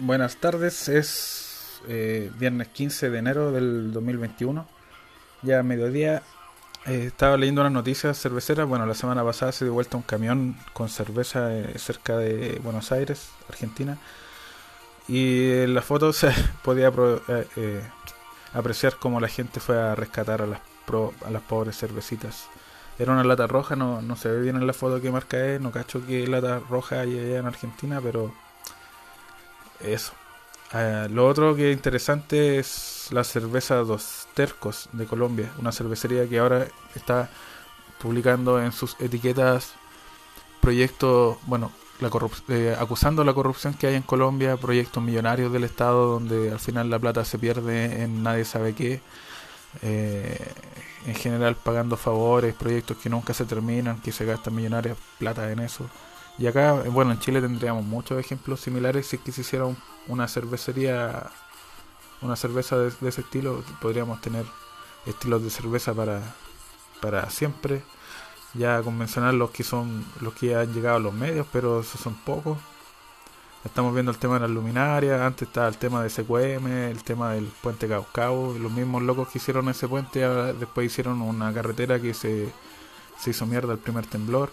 Buenas tardes, es eh, viernes 15 de enero del 2021, ya a mediodía. Eh, estaba leyendo unas noticias cerveceras. Bueno, la semana pasada se dio vuelta un camión con cerveza eh, cerca de Buenos Aires, Argentina. Y en la foto se podía apreciar cómo la gente fue a rescatar a las, a las pobres cervecitas. Era una lata roja, no, no se ve bien en la foto qué marca es, no cacho qué lata roja hay allá en Argentina, pero eso. Eh, lo otro que es interesante es la cerveza Dos Tercos de Colombia, una cervecería que ahora está publicando en sus etiquetas proyectos, bueno, la eh, acusando la corrupción que hay en Colombia, proyectos millonarios del Estado donde al final la plata se pierde en nadie sabe qué, eh, en general pagando favores, proyectos que nunca se terminan, que se gastan millonarias plata en eso. Y acá, bueno, en Chile tendríamos muchos ejemplos similares si que se hiciera una cervecería, una cerveza de, ese estilo, podríamos tener estilos de cerveza para, para siempre. Ya convencional los que son los que han llegado a los medios, pero esos son pocos. Estamos viendo el tema de las luminarias, antes estaba el tema de SQM, el tema del puente Caucao, los mismos locos que hicieron ese puente, después hicieron una carretera que se, se hizo mierda el primer temblor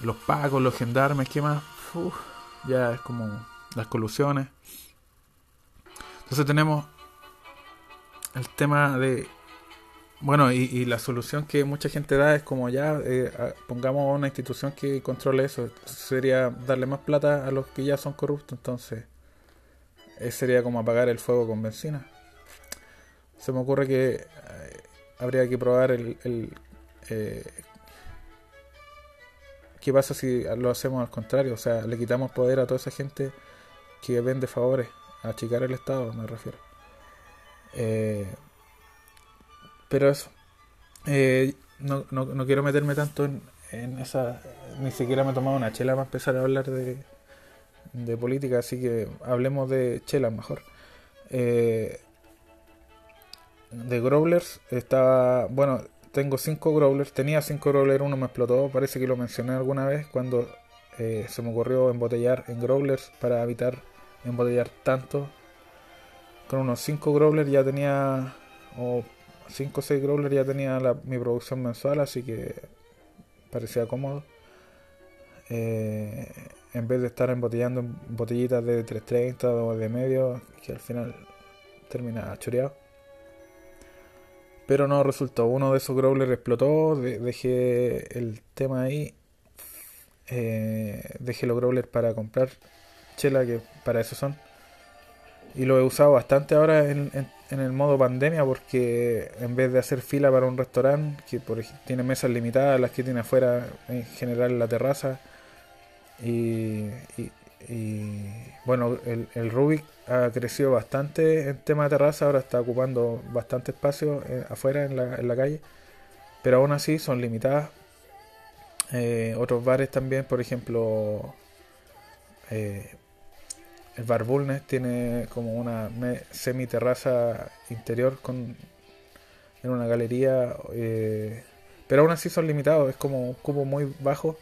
los pagos, los gendarmes, ¿qué más? ya es como las colusiones. Entonces tenemos el tema de... Bueno, y, la solución que mucha gente da es como ya eh, pongamos una institución que controle eso. Sería darle más plata a los que ya son corruptos. Entonces, eh, sería como apagar el fuego con benzina. Se me ocurre que eh, habría que probar el, el ¿Qué pasa si lo hacemos al contrario? O sea, le quitamos poder a toda esa gente que vende favores, achicar el Estado, me refiero. Eh, pero eso. Eh, no, no, quiero meterme tanto en, esa. Ni siquiera me he tomado una chela para empezar a hablar de, de política, así que hablemos de chela mejor. Eh, de Growlers estaba. Bueno, tengo cinco growlers, tenía cinco growlers, uno me explotó, parece que lo mencioné alguna vez cuando eh, se me ocurrió embotellar en growlers para evitar embotellar tanto. Con unos cinco growlers ya tenía, o cinco o seis growlers ya tenía mi producción mensual, así que parecía cómodo. Eh, en vez de estar embotellando botellitas de 330 o de medio, que al final termina choreado. Pero no resultó. Uno de esos growlers explotó. dejé el tema ahí. Eh, dejé los growlers para comprar chela, que para eso son. Y lo he usado bastante ahora en, el modo pandemia porque en vez de hacer fila para un restaurante que por, tiene mesas limitadas, las que tiene afuera en general en la terraza, y bueno, el, el, Rubik ha crecido bastante en tema de terraza, ahora está ocupando bastante espacio eh, afuera en la, en la, calle, pero aún así son limitadas. Eh, otros bares también, por ejemplo, eh, el Bar Bulnes tiene como una semi terraza interior con en una galería, pero aún así son limitados, es como un cubo muy bajo.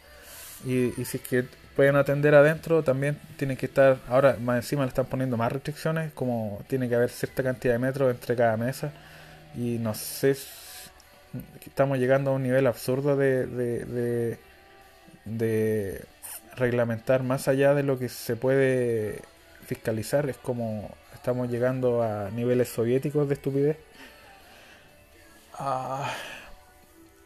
Y, y si es que pueden atender adentro, también tienen que estar, ahora más encima le están poniendo más restricciones, como tiene que haber cierta cantidad de metros entre cada mesa, y no sé, estamos llegando a un nivel absurdo de, de, reglamentar más allá de lo que se puede fiscalizar, es como estamos llegando a niveles soviéticos de estupidez. Ah,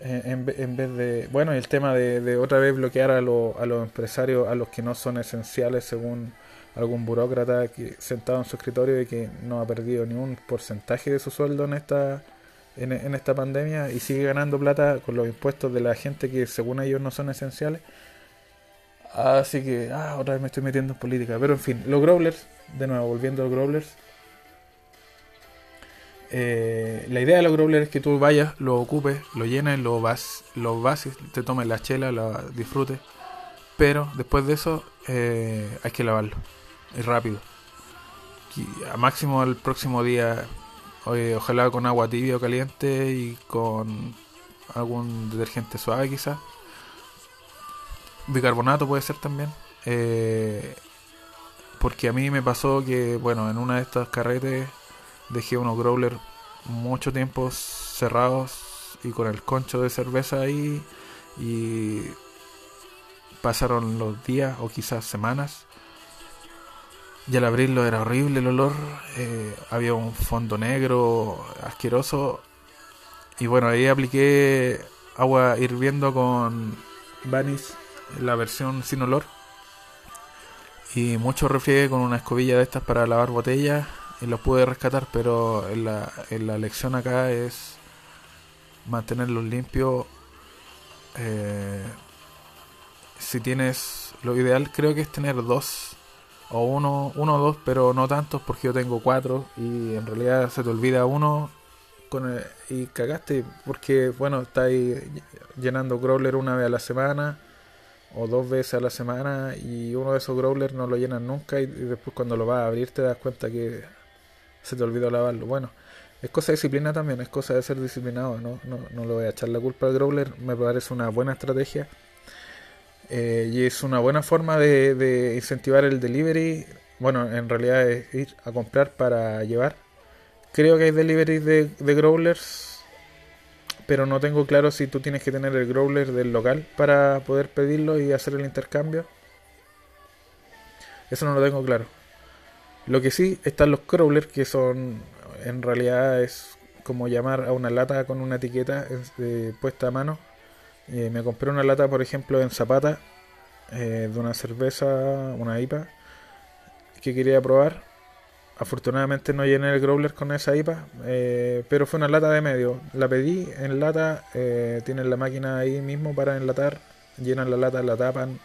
en, vez de bueno el tema de, otra vez bloquear a, a los empresarios a los que no son esenciales según algún burócrata que sentado en su escritorio y que no ha perdido ni un porcentaje de su sueldo en esta en, esta pandemia y sigue ganando plata con los impuestos de la gente que según ellos no son esenciales. Así que ah, otra vez me estoy metiendo en política. Pero en fin los growlers de nuevo volviendo a los growlers eh, la idea de los growlers es que tú vayas, lo ocupes, lo llenes, lo vas, lo vas te tomes la chela, la disfrutes. Pero después de eso eh, hay que lavarlo. Es rápido. a máximo el próximo día, ojalá con agua tibia o caliente y con algún detergente suave quizás. Bicarbonato puede ser también. Eh, porque a mí me pasó que, bueno, en una de estas carretes dejé unos growlers mucho tiempo cerrados y con el concho de cerveza ahí y pasaron los días o quizás semanas y al abrirlo era horrible el olor eh, había un fondo negro asqueroso y bueno ahí apliqué agua hirviendo con Vanis la versión sin olor y mucho refriegue con una escobilla de estas para lavar botellas y los pude rescatar, pero en la, en la lección acá es mantenerlos limpios. Eh, si tienes, lo ideal creo que es tener dos o uno, uno o dos, pero no tantos porque yo tengo cuatro y en realidad se te olvida uno con y cagaste porque bueno, estáis llenando crawler una vez a la semana o dos veces a la semana y uno de esos growlers no lo llenan nunca y, después cuando lo vas a abrir te das cuenta que se te olvidó lavarlo. Bueno, es cosa de disciplina también, es cosa de ser disciplinado, no, no, no le voy a echar la culpa al growler, me parece una buena estrategia eh, y es una buena forma de, incentivar el delivery. Bueno, en realidad es ir a comprar para llevar. Creo que hay delivery de, de growlers pero no tengo claro si tú tienes que tener el growler del local para poder pedirlo y hacer el intercambio. Eso no lo tengo claro. Lo que sí están los crawlers que son en realidad es como llamar a una lata con una etiqueta eh, puesta a mano. Eh, me compré una lata, por ejemplo, en Zapata eh, de una cerveza, una IPA que quería probar Afortunadamente no llené el growler con esa IPA, pero fue una lata de medio. La pedí en lata, tienen la máquina ahí mismo para enlatar, llenan la lata, la tapan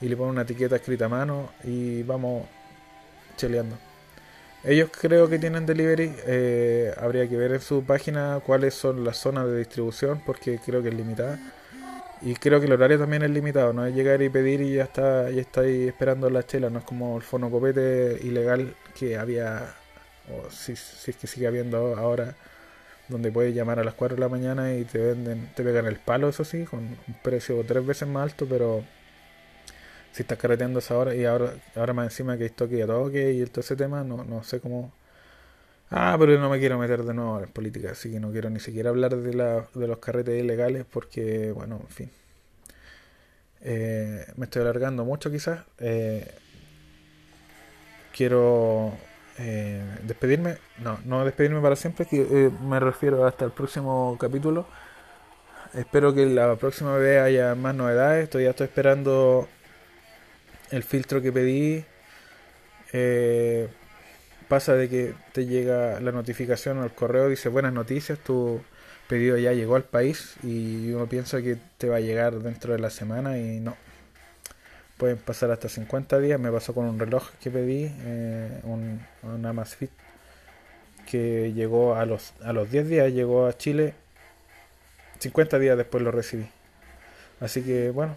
y le ponen una etiqueta escrita a mano y vamos cheleando. Ellos creo que tienen delivery, eh, habría que ver en su página cuáles son las zonas de distribución porque creo que es limitada. Y creo que el horario también es limitado, no es llegar y pedir y ya está, y estáis esperando la chela, no es como el fonocopete ilegal que había, o si, si es que sigue habiendo ahora, donde puedes llamar a las 4 de la mañana y te venden, te pegan el palo, eso sí, con un precio tres veces más alto, pero si estás carreteando esa hora y ahora, ahora más encima que hay toque y toque y todo ese tema, no, no sé cómo Ah, pero no me quiero meter de nuevo en política, así que no quiero ni siquiera hablar de, la, de los carretes ilegales porque, bueno, en fin. Eh, me estoy alargando mucho quizás. Eh, quiero eh, despedirme. No, no despedirme para siempre, que me refiero hasta el próximo capítulo. Espero que la próxima vez haya más novedades. Todavía estoy esperando el filtro que pedí. Eh, pasa de que te llega la notificación al correo, dice buenas noticias, tu pedido ya llegó al país y uno piensa que te va a llegar dentro de la semana y no. Pueden pasar hasta 50 días. Me pasó con un reloj que pedí, eh, un, un Amazfit, que llegó a los, a los 10 días, llegó a Chile. 50 días después lo recibí. Así que bueno,